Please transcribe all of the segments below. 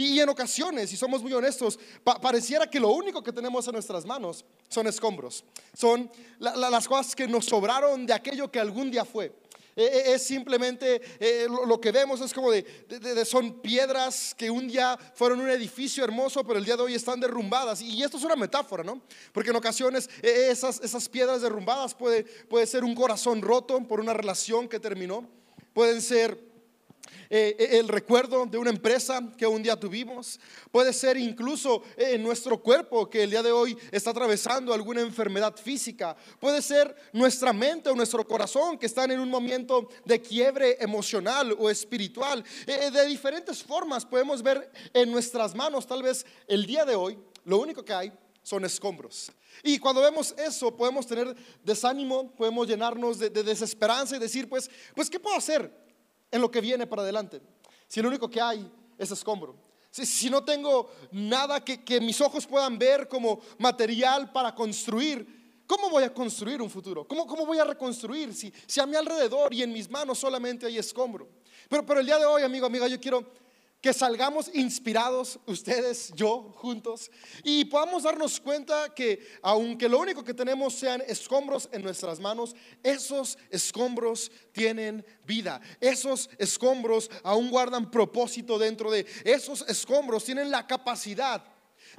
Y en ocasiones, si somos muy honestos, pareciera que lo único que tenemos en nuestras manos son escombros, son las cosas que nos sobraron de aquello que algún día fue. E, e, es simplemente eh, lo, que vemos es como de, son piedras que un día fueron un edificio hermoso, pero el día de hoy están derrumbadas. Y esto es una metáfora, ¿no? Porque en ocasiones e, esas, esas piedras derrumbadas puede, puede ser un corazón roto por una relación que terminó, pueden ser eh, eh, el recuerdo de una empresa que un día tuvimos, puede ser incluso en eh, nuestro cuerpo que el día de hoy está atravesando alguna enfermedad física, puede ser nuestra mente o nuestro corazón que están en un momento de quiebre emocional o espiritual. de diferentes formas podemos ver en nuestras manos, tal vez el día de hoy, lo único que hay son escombros. Y cuando vemos eso, podemos tener desánimo, podemos llenarnos de, de, desesperanza y decir, pues, pues, ¿qué puedo hacer? En lo que viene para adelante. Si lo único que hay es escombro. Si, no tengo nada que, mis ojos puedan ver como material para construir, ¿cómo voy a construir un futuro? ¿Cómo, cómo voy a reconstruir si, si, a mi alrededor y en mis manos solamente hay escombro? Pero, pero el día de hoy, amigo, amiga, yo quiero que salgamos inspirados, ustedes, yo, juntos, y podamos darnos cuenta que aunque lo único que tenemos sean escombros en nuestras manos, esos escombros tienen vida. Esos escombros aún guardan propósito dentro de esos escombros, tienen la capacidad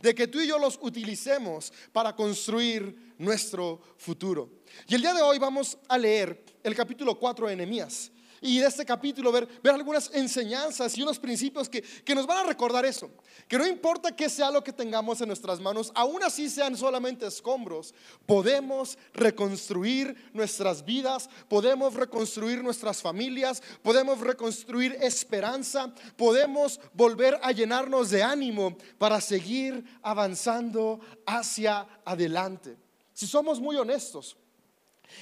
de que tú y yo los utilicemos para construir nuestro futuro. Y el día de hoy vamos a leer el capítulo 4 de Nehemías y de este capítulo ver, ver algunas enseñanzas y unos principios que, que nos van a recordar eso. Que no importa qué sea lo que tengamos en nuestras manos, aún así sean solamente escombros, podemos reconstruir nuestras vidas, podemos reconstruir nuestras familias, podemos reconstruir esperanza, podemos volver a llenarnos de ánimo para seguir avanzando hacia adelante. Si somos muy honestos,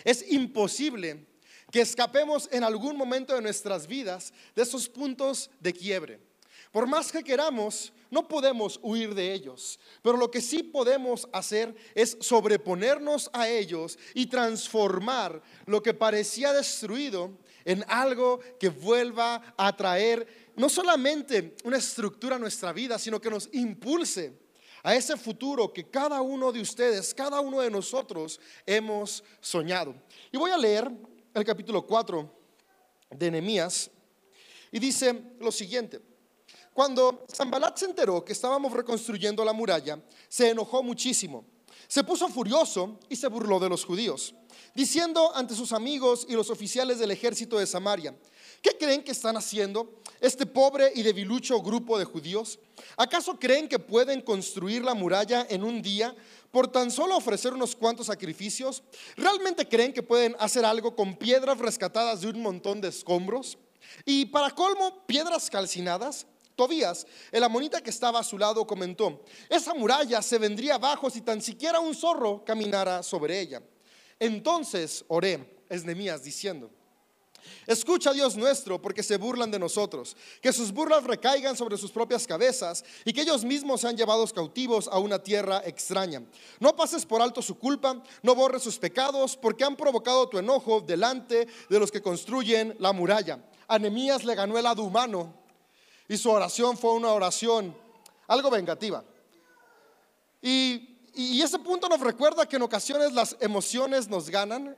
es imposible que escapemos en algún momento de nuestras vidas de esos puntos de quiebre. Por más que queramos, no podemos huir de ellos, pero lo que sí podemos hacer es sobreponernos a ellos y transformar lo que parecía destruido en algo que vuelva a traer no solamente una estructura a nuestra vida, sino que nos impulse a ese futuro que cada uno de ustedes, cada uno de nosotros hemos soñado. Y voy a leer el capítulo 4 de Nehemías y dice lo siguiente. Cuando Zambalat se enteró que estábamos reconstruyendo la muralla, se enojó muchísimo. Se puso furioso y se burló de los judíos, diciendo ante sus amigos y los oficiales del ejército de Samaria, ¿qué creen que están haciendo este pobre y debilucho grupo de judíos? ¿Acaso creen que pueden construir la muralla en un día por tan solo ofrecer unos cuantos sacrificios? ¿Realmente creen que pueden hacer algo con piedras rescatadas de un montón de escombros? Y para colmo, piedras calcinadas. Tobías, el amonita que estaba a su lado, comentó, esa muralla se vendría abajo si tan siquiera un zorro caminara sobre ella. Entonces oré, es Nemías diciendo, Escucha, Dios nuestro, porque se burlan de nosotros. Que sus burlas recaigan sobre sus propias cabezas y que ellos mismos sean llevados cautivos a una tierra extraña. No pases por alto su culpa, no borres sus pecados, porque han provocado tu enojo delante de los que construyen la muralla. Anemías le ganó el lado humano y su oración fue una oración algo vengativa. Y, y ese punto nos recuerda que en ocasiones las emociones nos ganan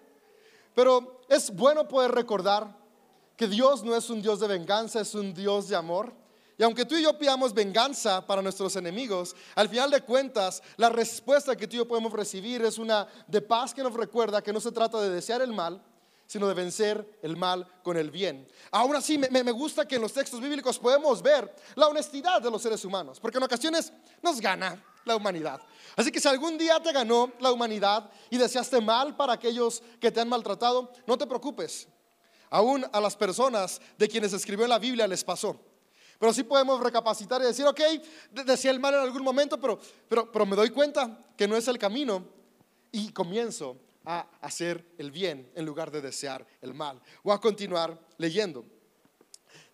pero es bueno poder recordar que Dios no es un Dios de venganza, es un Dios de amor. Y aunque tú y yo pidamos venganza para nuestros enemigos, al final de cuentas, la respuesta que tú y yo podemos recibir es una de paz que nos recuerda que no se trata de desear el mal, sino de vencer el mal con el bien. Aún así, me, gusta que en los textos bíblicos podemos ver la honestidad de los seres humanos, porque en ocasiones nos gana la humanidad. Así que si algún día te ganó la humanidad y deseaste mal para aquellos que te han maltratado, no te preocupes. Aún a las personas de quienes escribió la Biblia les pasó. Pero sí podemos recapacitar y decir, ok, decía el mal en algún momento, pero, pero, pero me doy cuenta que no es el camino y comienzo a hacer el bien en lugar de desear el mal. Voy a continuar leyendo.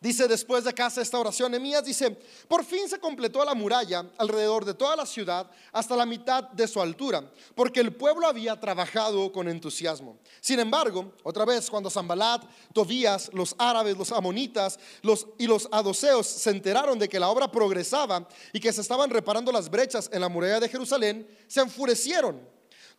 Dice después de casa esta oración, Nehemías dice, por fin se completó la muralla alrededor de toda la ciudad hasta la mitad de su altura, porque el pueblo había trabajado con entusiasmo. Sin embargo, otra vez cuando Zambalat, Tobías, los árabes, los amonitas los, y los adoseos se enteraron de que la obra progresaba y que se estaban reparando las brechas en la muralla de Jerusalén, se enfurecieron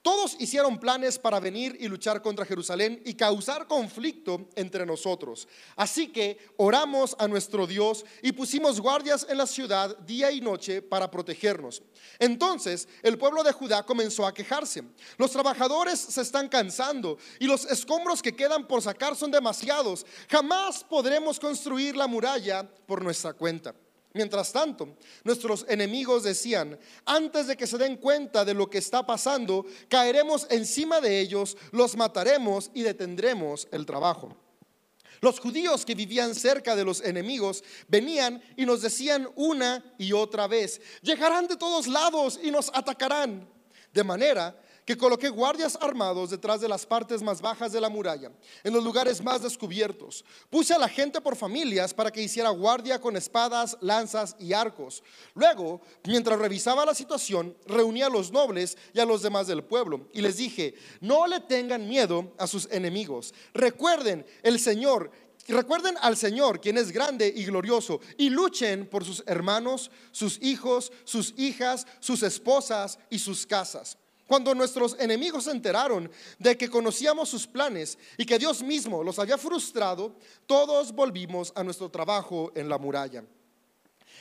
todos hicieron planes para venir y luchar contra Jerusalén y causar conflicto entre nosotros. Así que oramos a nuestro Dios y pusimos guardias en la ciudad día y noche para protegernos. Entonces el pueblo de Judá comenzó a quejarse. Los trabajadores se están cansando y los escombros que quedan por sacar son demasiados. Jamás podremos construir la muralla por nuestra cuenta. Mientras tanto, nuestros enemigos decían, antes de que se den cuenta de lo que está pasando, caeremos encima de ellos, los mataremos y detendremos el trabajo. Los judíos que vivían cerca de los enemigos venían y nos decían una y otra vez, llegarán de todos lados y nos atacarán. De manera que coloqué guardias armados detrás de las partes más bajas de la muralla, en los lugares más descubiertos. Puse a la gente por familias para que hiciera guardia con espadas, lanzas y arcos. Luego, mientras revisaba la situación, reuní a los nobles y a los demás del pueblo y les dije, no le tengan miedo a sus enemigos. Recuerden, el Señor recuerden al Señor, quien es grande y glorioso, y luchen por sus hermanos, sus hijos, sus hijas, sus esposas y sus casas. Cuando nuestros enemigos se enteraron de que conocíamos sus planes y que Dios mismo los había frustrado, todos volvimos a nuestro trabajo en la muralla.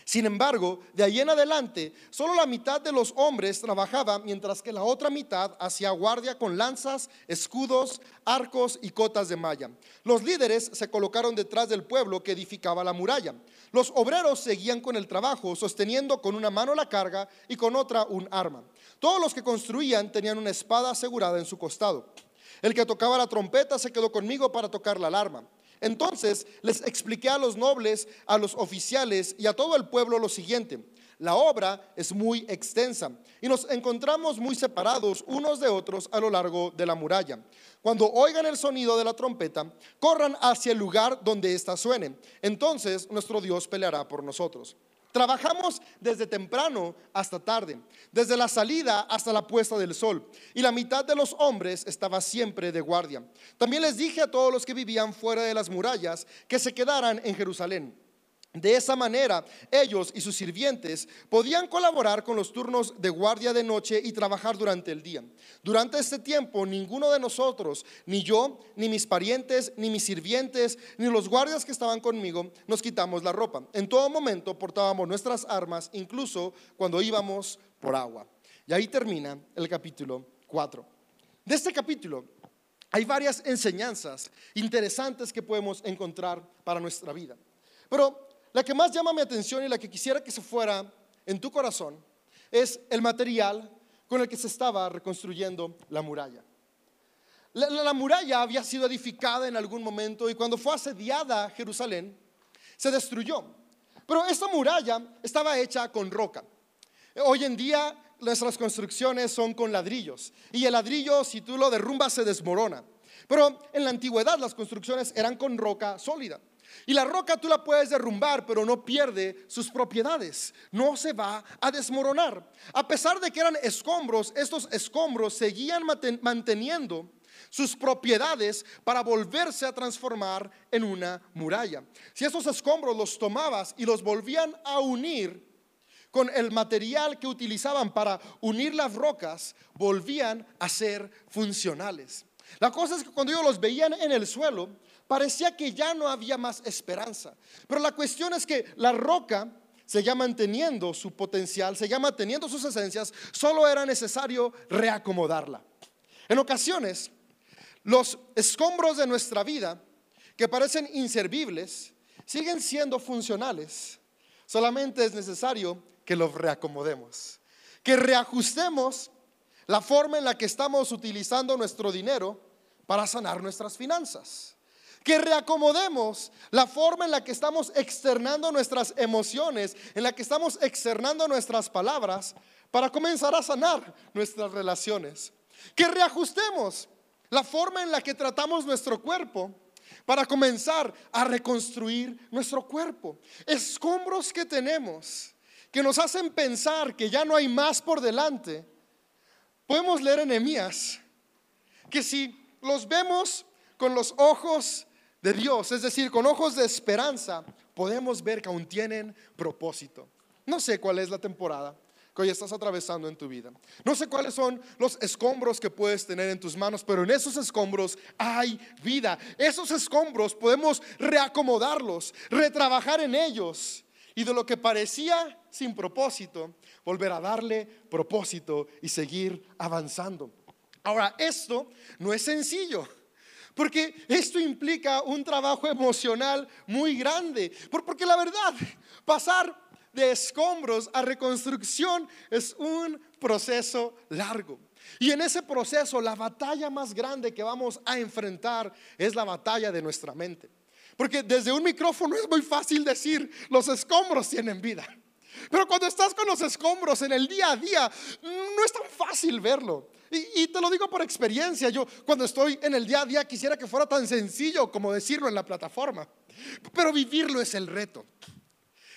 Sin embargo, de ahí en adelante, solo la mitad de los hombres trabajaba, mientras que la otra mitad hacía guardia con lanzas, escudos, arcos y cotas de malla. Los líderes se colocaron detrás del pueblo que edificaba la muralla. Los obreros seguían con el trabajo, sosteniendo con una mano la carga y con otra un arma. Todos los que construían tenían una espada asegurada en su costado. El que tocaba la trompeta se quedó conmigo para tocar la alarma. Entonces les expliqué a los nobles, a los oficiales y a todo el pueblo lo siguiente. La obra es muy extensa y nos encontramos muy separados unos de otros a lo largo de la muralla. Cuando oigan el sonido de la trompeta, corran hacia el lugar donde ésta suene. Entonces nuestro Dios peleará por nosotros. Trabajamos desde temprano hasta tarde, desde la salida hasta la puesta del sol, y la mitad de los hombres estaba siempre de guardia. También les dije a todos los que vivían fuera de las murallas que se quedaran en Jerusalén. De esa manera, ellos y sus sirvientes podían colaborar con los turnos de guardia de noche y trabajar durante el día. Durante este tiempo, ninguno de nosotros, ni yo, ni mis parientes, ni mis sirvientes, ni los guardias que estaban conmigo, nos quitamos la ropa. En todo momento portábamos nuestras armas, incluso cuando íbamos por agua. Y ahí termina el capítulo 4. De este capítulo hay varias enseñanzas interesantes que podemos encontrar para nuestra vida. Pero la que más llama mi atención y la que quisiera que se fuera en tu corazón es el material con el que se estaba reconstruyendo la muralla. La, muralla había sido edificada en algún momento y cuando fue asediada Jerusalén, se destruyó. Pero esta muralla estaba hecha con roca. Hoy en día nuestras construcciones son con ladrillos y el ladrillo si tú lo derrumbas se desmorona. Pero en la antigüedad las construcciones eran con roca sólida. Y la roca tú la puedes derrumbar, pero no pierde sus propiedades. No se va a desmoronar. A pesar de que eran escombros, estos escombros seguían manteniendo sus propiedades para volverse a transformar en una muralla. Si esos escombros los tomabas y los volvían a unir con el material que utilizaban para unir las rocas, volvían a ser funcionales. La cosa es que cuando ellos los veían en el suelo, parecía que ya no había más esperanza. Pero la cuestión es que la roca seguía manteniendo su potencial, seguía manteniendo sus esencias, solo era necesario reacomodarla. En ocasiones, los escombros de nuestra vida, que parecen inservibles, siguen siendo funcionales. Solamente es necesario que los reacomodemos, que reajustemos la forma en la que estamos utilizando nuestro dinero para sanar nuestras finanzas que reacomodemos la forma en la que estamos externando nuestras emociones, en la que estamos externando nuestras palabras para comenzar a sanar nuestras relaciones. Que reajustemos la forma en la que tratamos nuestro cuerpo para comenzar a reconstruir nuestro cuerpo. Escombros que tenemos que nos hacen pensar que ya no hay más por delante. Podemos leer en Emías que si los vemos con los ojos de Dios, es decir, con ojos de esperanza, podemos ver que aún tienen propósito. No sé cuál es la temporada que hoy estás atravesando en tu vida. No sé cuáles son los escombros que puedes tener en tus manos, pero en esos escombros hay vida. Esos escombros podemos reacomodarlos, retrabajar en ellos y de lo que parecía sin propósito, volver a darle propósito y seguir avanzando. Ahora, esto no es sencillo. Porque esto implica un trabajo emocional muy grande. Porque la verdad, pasar de escombros a reconstrucción es un proceso largo. Y en ese proceso, la batalla más grande que vamos a enfrentar es la batalla de nuestra mente. Porque desde un micrófono es muy fácil decir, los escombros tienen vida. Pero cuando estás con los escombros en el día a día, no es tan fácil verlo. Y, te lo digo por experiencia, yo cuando estoy en el día a día quisiera que fuera tan sencillo como decirlo en la plataforma. Pero vivirlo es el reto.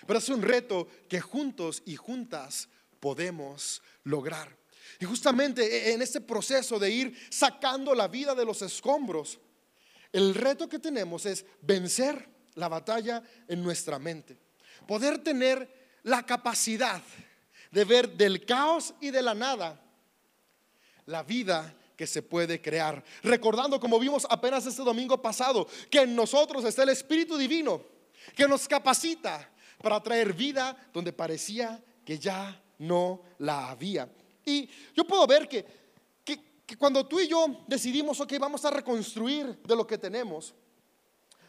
Pero es un reto que juntos y juntas podemos lograr. Y justamente en este proceso de ir sacando la vida de los escombros, el reto que tenemos es vencer la batalla en nuestra mente. Poder tener la capacidad de ver del caos y de la nada la vida que se puede crear. Recordando, como vimos apenas este domingo pasado, que en nosotros está el Espíritu Divino que nos capacita para traer vida donde parecía que ya no la había. Y yo puedo ver que, que, cuando tú y yo decidimos, ok, vamos a reconstruir de lo que tenemos,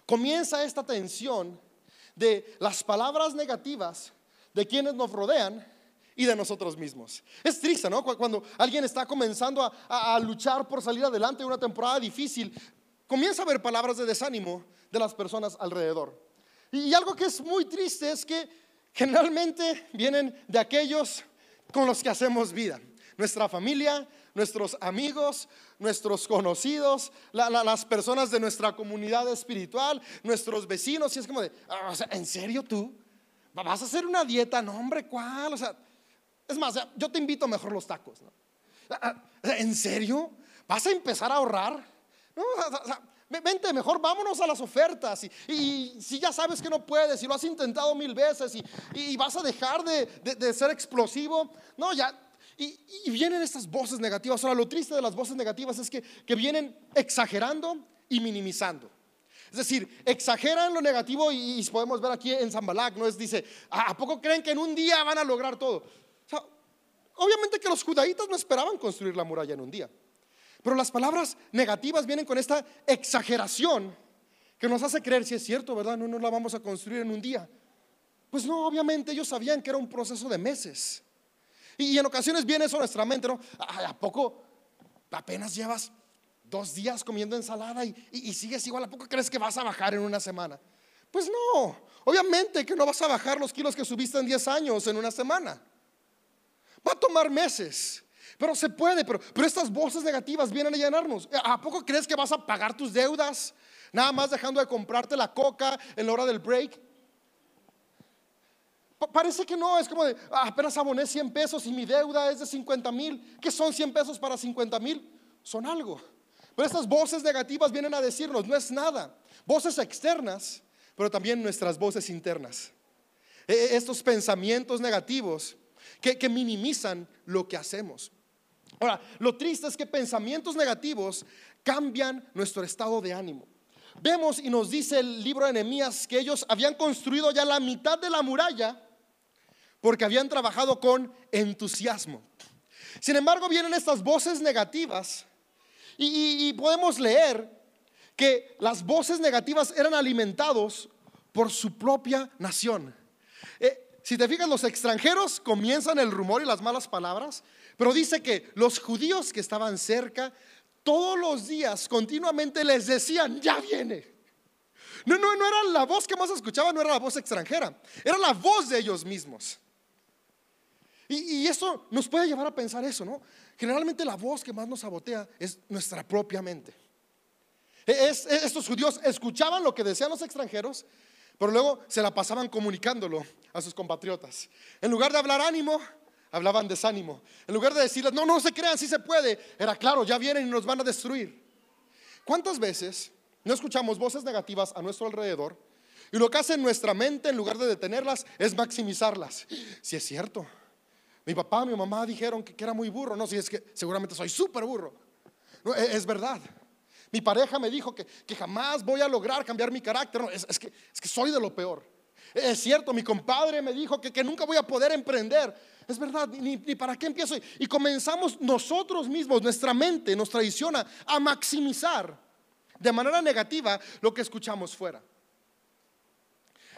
comienza esta tensión de las palabras negativas de quienes nos rodean y de nosotros mismos. Es triste, ¿no? Cuando alguien está comenzando a, luchar por salir adelante en una temporada difícil, comienza a ver palabras de desánimo de las personas alrededor. Y, algo que es muy triste es que generalmente vienen de aquellos con los que hacemos vida. Nuestra familia, nuestros amigos, nuestros conocidos, las personas de nuestra comunidad espiritual, nuestros vecinos. Y es como de, ah, ¿en serio tú? ¿Vas a hacer una dieta? No, hombre, ¿cuál? O sea, es más, yo te invito mejor los tacos. Ah, ah, ¿En serio? ¿Vas a empezar a ahorrar? vente, mejor vámonos a las ofertas. Y, si ya sabes que no puedes y lo has intentado mil veces y, vas a dejar de, ser explosivo, no, ya. Y, vienen estas voces negativas. Ahora, lo triste de las voces negativas es que, vienen exagerando y minimizando. Es decir, exageran lo negativo y, podemos ver aquí en Zambalak, ¿no? Es, dice, ¿a poco creen que en un día van a lograr todo? Obviamente que los judaítas no esperaban construir la muralla en un día. Pero las palabras negativas vienen con esta exageración que nos hace creer si es cierto, ¿verdad? No, no la vamos a construir en un día. Pues no, obviamente ellos sabían que era un proceso de meses. Y, en ocasiones viene eso a nuestra mente, ¿no? ¿A poco apenas llevas dos días comiendo ensalada y, sigues igual, ¿a poco crees que vas a bajar en una semana? Pues no, obviamente que no vas a bajar los kilos que subiste en 10 años en una semana. Va a tomar meses, pero se puede, pero, pero estas voces negativas vienen a llenarnos. ¿A poco crees que vas a pagar tus deudas? Nada más dejando de comprarte la coca en la hora del break. Parece que no, es como de, ah, apenas aboné 100 pesos y mi deuda es de 50 mil. ¿Qué son 100 pesos para 50 mil? Son algo. Pero estas voces negativas vienen a decirnos, no es nada. Voces externas, pero también nuestras voces internas. E, e, estos pensamientos negativos que, minimizan lo que hacemos. Ahora, lo triste es que pensamientos negativos cambian nuestro estado de ánimo. Vemos y nos dice el libro de Nehemías que ellos habían construido ya la mitad de la muralla porque habían trabajado con entusiasmo. Sin embargo, vienen estas voces negativas y, podemos leer que las voces negativas eran alimentados por su propia nación. Eh, si te fijas, los extranjeros comienzan el rumor y las malas palabras, pero dice que los judíos que estaban cerca todos los días continuamente les decían, ya viene. No, no, no era la voz que más escuchaba, no era la voz extranjera, era la voz de ellos mismos. Y, y eso nos puede llevar a pensar eso, ¿no? Generalmente la voz que más nos sabotea es nuestra propia mente. Es- es- estos judíos escuchaban lo que decían los extranjeros, pero luego se la pasaban comunicándolo a sus compatriotas. En lugar de hablar ánimo, hablaban desánimo. En lugar de decirles, no, no se crean, sí se puede, era claro, ya vienen y nos van a destruir. ¿Cuántas veces no escuchamos voces negativas a nuestro alrededor y lo que hace nuestra mente en lugar de detenerlas es maximizarlas? Si es cierto, mi papá, mi mamá dijeron que, era muy burro, no, si es que seguramente soy súper burro. No, e- es, verdad. Mi pareja me dijo que, que jamás voy a lograr cambiar mi carácter, es que, es que soy de lo peor. Es cierto, mi compadre me dijo que, que nunca voy a poder emprender. Es verdad, ni, ni para qué empiezo. Y comenzamos nosotros mismos, nuestra mente nos traiciona a maximizar de manera negativa lo que escuchamos fuera.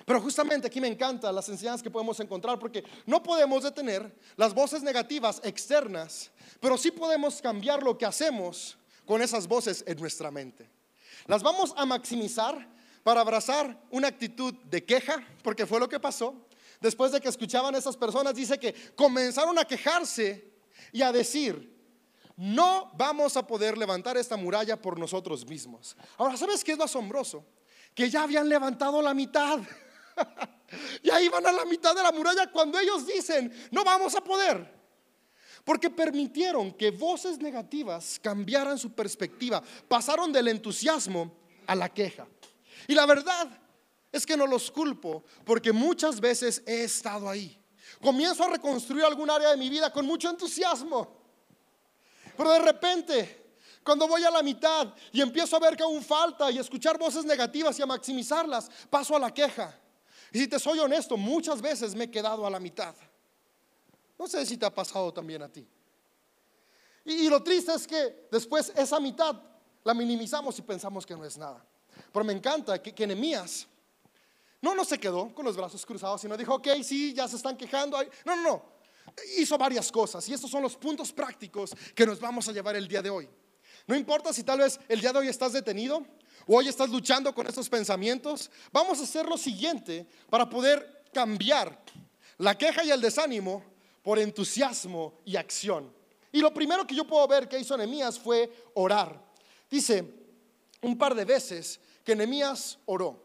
Pero justamente aquí me encantan las enseñanzas que podemos encontrar porque no podemos detener las voces negativas externas, pero sí podemos cambiar lo que hacemos con esas voces en nuestra mente. Las vamos a maximizar para abrazar una actitud de queja, porque fue lo que pasó. Después de que escuchaban a esas personas, dice que comenzaron a quejarse y a decir, no vamos a poder levantar esta muralla por nosotros mismos. Ahora, ¿sabes qué es lo asombroso? Que ya habían levantado la mitad. ya iban a la mitad de la muralla cuando ellos dicen, no vamos a poder. Porque permitieron que voces negativas cambiaran su perspectiva. Pasaron del entusiasmo a la queja. Y la verdad es que no los culpo porque muchas veces he estado ahí. Comienzo a reconstruir algún área de mi vida con mucho entusiasmo. Pero de repente, cuando voy a la mitad y empiezo a ver que aún falta y escuchar voces negativas y a maximizarlas, paso a la queja. Y si te soy honesto, muchas veces me he quedado a la mitad. No sé si te ha pasado también a ti. Y, y lo triste es que después esa mitad la minimizamos y pensamos que no es nada. Pero me encanta que, que Nehemías no, no se quedó con los brazos cruzados, sino dijo, ok, sí, ya se están quejando. ay". No, no, no. Hizo varias cosas y estos son los puntos prácticos que nos vamos a llevar el día de hoy. No importa si tal vez el día de hoy estás detenido o hoy estás luchando con estos pensamientos, vamos a hacer lo siguiente para poder cambiar la queja y el desánimo por entusiasmo y acción. Y lo primero que yo puedo ver que hizo Nehemías fue orar. Dice un par de veces que Nehemías oró.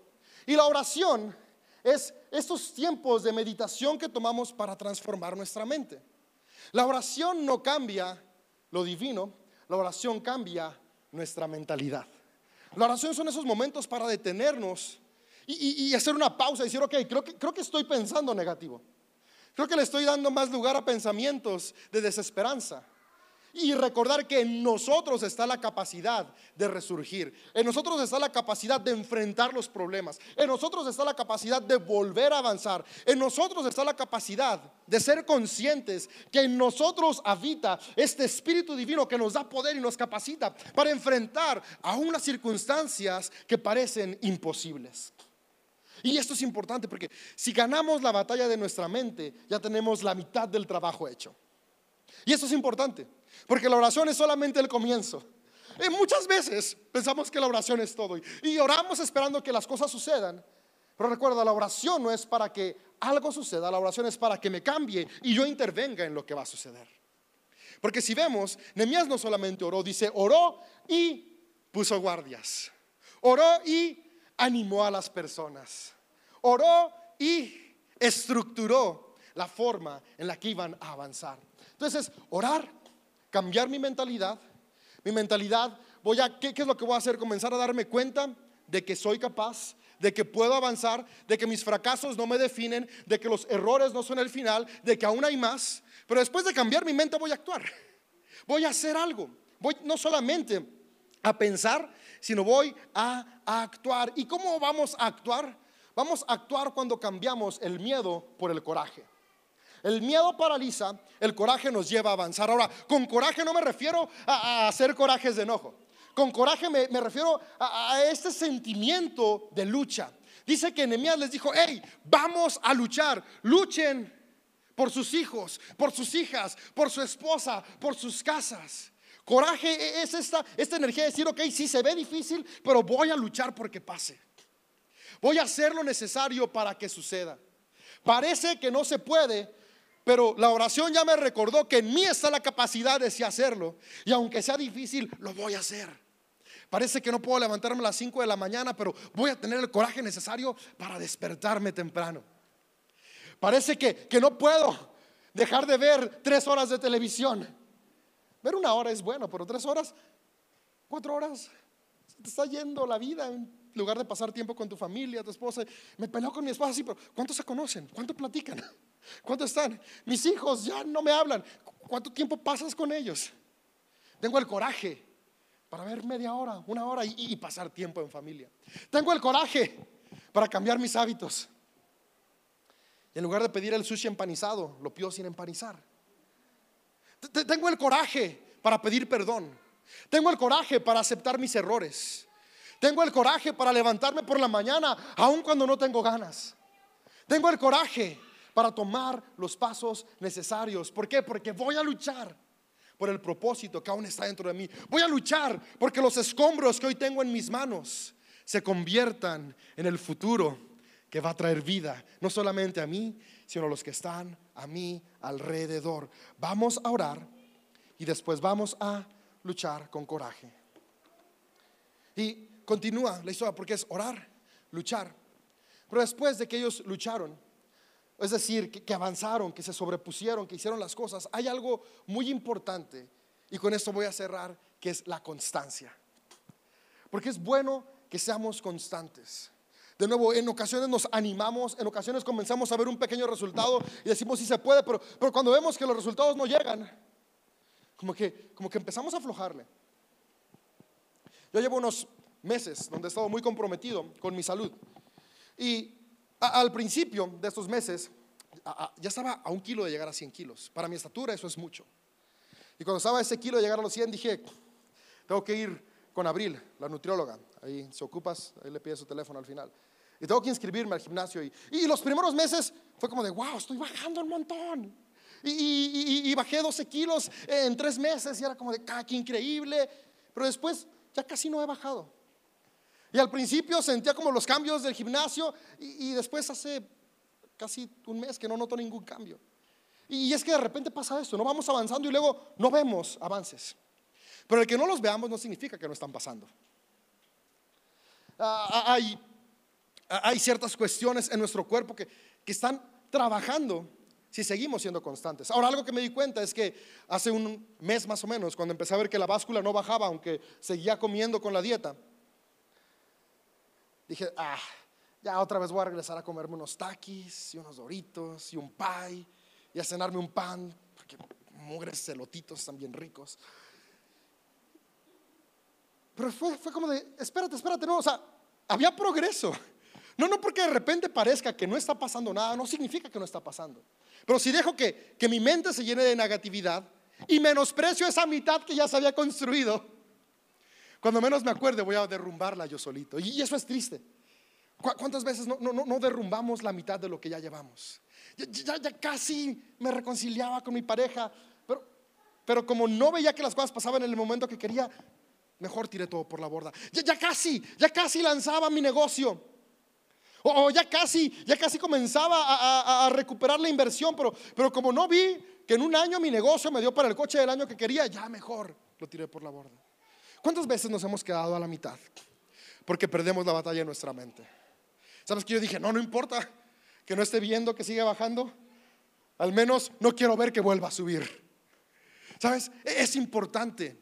Y la oración es estos tiempos de meditación que tomamos para transformar nuestra mente. La oración no cambia lo divino, la oración cambia nuestra mentalidad. La oración son esos momentos para detenernos y, hacer una pausa y decir, ok, creo que, creo que estoy pensando negativo. Creo que le estoy dando más lugar a pensamientos de desesperanza. Y recordar que en nosotros está la capacidad de resurgir. En nosotros está la capacidad de enfrentar los problemas. En nosotros está la capacidad de volver a avanzar. En nosotros está la capacidad de ser conscientes que en nosotros habita este Espíritu Divino que nos da poder y nos capacita para enfrentar a unas circunstancias que parecen imposibles. Y esto es importante porque si ganamos la batalla de nuestra mente, ya tenemos la mitad del trabajo hecho. Y esto es importante, porque la oración es solamente el comienzo. Muchas veces pensamos que la oración es todo y oramos esperando que las cosas sucedan. Pero recuerda, la oración no es para que algo suceda, la oración es para que me cambie y yo intervenga en lo que va a suceder. Porque si vemos, Nehemías no solamente oró, dice, oró y puso guardias. Oró y animó a las personas. Oró y estructuró la forma en la que iban a avanzar. Entonces, orar, cambiar mi mentalidad. Mi mentalidad, voy a, ¿qué, es lo que voy a hacer? Comenzar a darme cuenta de que soy capaz, de que puedo avanzar, de que mis fracasos no me definen, de que los errores no son el final, de que aún hay más. Pero después de cambiar mi mente voy a actuar. Voy a hacer algo. Voy no solamente a pensar, sino voy a actuar. ¿Y cómo vamos a actuar? Vamos a actuar cuando cambiamos el miedo por el coraje. El miedo paraliza, el coraje nos lleva a avanzar. Ahora, con coraje no me refiero a, hacer corajes de enojo. Con coraje me, me refiero a, a este sentimiento de lucha. Dice que Nehemías les dijo, hey, vamos a luchar, luchen por sus hijos, por sus hijas, por su esposa, por sus casas. Coraje e, es esta, esta energía de decir, ok, sí se ve difícil, pero voy a luchar porque pase. Voy a hacer lo necesario para que suceda. Parece que no se puede, pero la oración ya me recordó que en mí está la capacidad de sí hacerlo. Y aunque sea difícil, lo voy a hacer. Parece que no puedo levantarme a las 5 de la mañana, pero voy a tener el coraje necesario para despertarme temprano. Parece que, que no puedo dejar de ver tres horas de televisión. Ver una hora es bueno, pero tres horas, cuatro horas, se te está yendo la vida en lugar de pasar tiempo con tu familia, tu esposa. Me peleo con mi esposa, sí, pero ¿cuántos se conocen? ¿Cuánto platican? ¿Cuánto están? Mis hijos ya no me hablan. ¿Cuánto tiempo pasas con ellos? Tengo el coraje para ver media hora, una hora y, y pasar tiempo en familia. Tengo el coraje para cambiar mis hábitos. En lugar de pedir el sushi empanizado, lo pido sin empanizar. Tengo el coraje para pedir perdón. Tengo el coraje para aceptar mis errores. Tengo el coraje para levantarme por la mañana, aun cuando no tengo ganas. Tengo el coraje para tomar los pasos necesarios. ¿Por qué? Porque voy a luchar por el propósito que aún está dentro de mí. Voy a luchar porque los escombros que hoy tengo en mis manos se conviertan en el futuro que va a traer vida, no solamente a mí, sino a los que están a mí alrededor. Vamos a orar y después vamos a luchar con coraje. Y continúa la historia porque es orar, luchar. Pero después de que ellos lucharon, es decir, que, avanzaron, que se sobrepusieron, que hicieron las cosas, hay algo muy importante, y con esto voy a cerrar, que es la constancia. Porque es bueno que seamos constantes. De nuevo, en ocasiones nos animamos, en ocasiones comenzamos a ver un pequeño resultado y decimos si se puede, pero, pero cuando vemos que los resultados no llegan, como que, como que empezamos a aflojarle. Yo llevo unos meses donde he estado muy comprometido con mi salud. Y al principio de estos meses, ya estaba a un kilo de llegar a 100 kilos. Para mi estatura eso es mucho. Y cuando estaba a ese kilo de llegar a los 100, dije, tengo que ir con Abril, la nutrióloga. Ahí se ocupas, ahí le pide su teléfono al final. Y tengo que inscribirme al gimnasio. Y, los primeros meses fue como de, wow, estoy bajando un montón. Y, y, bajé 12 kilos en tres meses y era como de, ah, qué increíble. Pero después ya casi no he bajado. Y al principio sentía como los cambios del gimnasio y, después hace casi un mes que no noto ningún cambio. Y es que de repente pasa esto, no vamos avanzando y luego no vemos avances. Pero el que no los veamos no significa que no están pasando. Ah, hay, hay, ciertas cuestiones en nuestro cuerpo que, que están trabajando si seguimos siendo constantes. Ahora, algo que me di cuenta es que hace un mes más o menos, cuando empecé a ver que la báscula no bajaba, aunque seguía comiendo con la dieta, dije, ah, ya otra vez voy a regresar a comerme unos taquis y unos doritos y un pie y a cenarme un pan, porque mugres celotitos están bien ricos. Pero fue, fue como de, espérate, espérate, no, o sea, había progreso. No, no porque de repente parezca que no está pasando nada, no significa que no está pasando. Pero si dejo que, que mi mente se llene de negatividad y menosprecio esa mitad que ya se había construido, cuando menos me acuerde voy a derrumbarla yo solito. Y eso es triste. ¿Cuántas veces no, no, no derrumbamos la mitad de lo que ya llevamos? Ya, ya, casi me reconciliaba con mi pareja, pero, pero como no veía que las cosas pasaban en el momento que quería, mejor tiré todo por la borda. Ya, casi, ya casi lanzaba mi negocio. O, ya casi, ya casi comenzaba a, recuperar la inversión, pero, pero como no vi que en un año mi negocio me dio para el coche del año que quería, ya mejor lo tiré por la borda. ¿Cuántas veces nos hemos quedado a la mitad? Porque perdemos la batalla en nuestra mente. ¿Sabes que yo dije, no, no importa que no esté viendo que sigue bajando? Al menos no quiero ver que vuelva a subir. ¿Sabes? Es importante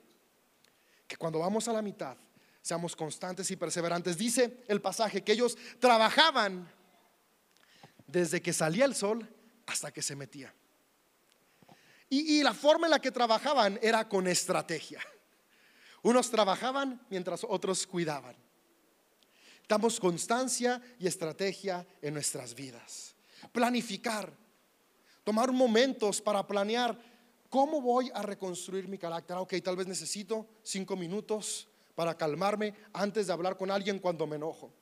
que cuando vamos a la mitad seamos constantes y perseverantes. Dice el pasaje que ellos trabajaban desde que salía el sol hasta que se metía. Y, y, la forma en la que trabajaban era con estrategia. Unos trabajaban mientras otros cuidaban. Damos constancia y estrategia en nuestras vidas. Planificar. Tomar momentos para planear ¿Cómo voy a reconstruir mi carácter? Ok, tal vez necesito cinco minutos para calmarme antes de hablar con alguien cuando me enojo.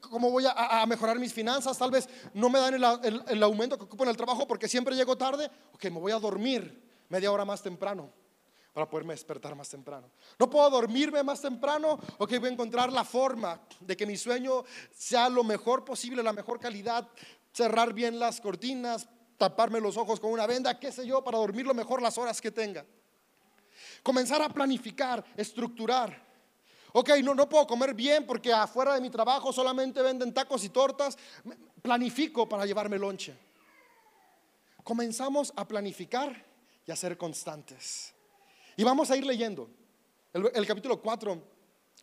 ¿Cómo voy a, mejorar mis finanzas? Tal vez no me dan el, aumento que ocupo en el trabajo porque siempre llego tarde. Ok, me voy a dormir media hora más temprano para poderme despertar más temprano. No puedo dormirme más temprano. Ok, voy a encontrar la forma de que mi sueño sea lo mejor posible, la mejor calidad, cerrar bien las cortinas, taparme los ojos con una venda, qué sé yo, para dormir lo mejor las horas que tenga. Comenzar a planificar, estructurar. Ok, no, no puedo comer bien porque afuera de mi trabajo solamente venden tacos y tortas. Planifico para llevarme lonche. Comenzamos a planificar y a ser constantes. Y vamos a ir leyendo. El, capítulo 4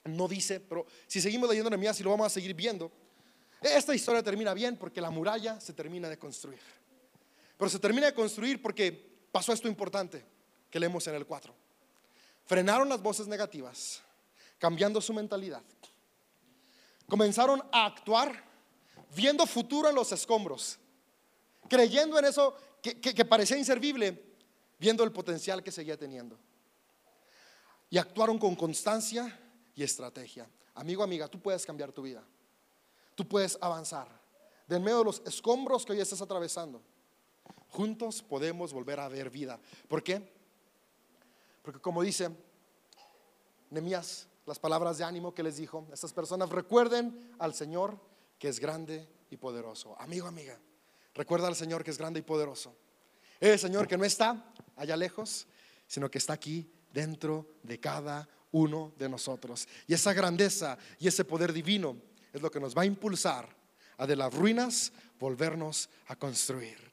no dice, pero si seguimos leyendo Nehemías y lo vamos a seguir viendo, esta historia termina bien porque la muralla se termina de construir. Pero se termina de construir porque pasó esto importante que leemos en el 4. Frenaron las voces negativas, cambiando su mentalidad. Comenzaron a actuar viendo futuro en los escombros, creyendo en eso que parecía inservible, viendo el potencial que seguía teniendo. Y actuaron con constancia y estrategia. Amigo, amiga, tú puedes cambiar tu vida. Tú puedes avanzar. De en medio de los escombros que hoy estás atravesando, juntos podemos volver a ver vida. ¿Por qué? Porque como dice Nemías, las palabras de ánimo que les dijo, estas personas recuerden al Señor que es grande y poderoso. Amigo, amiga, recuerda al Señor que es grande y poderoso. El Señor que no está allá lejos, sino que está aquí dentro de cada uno de nosotros. Y esa grandeza y ese poder divino es lo que nos va a impulsar a de las ruinas volvernos a construir.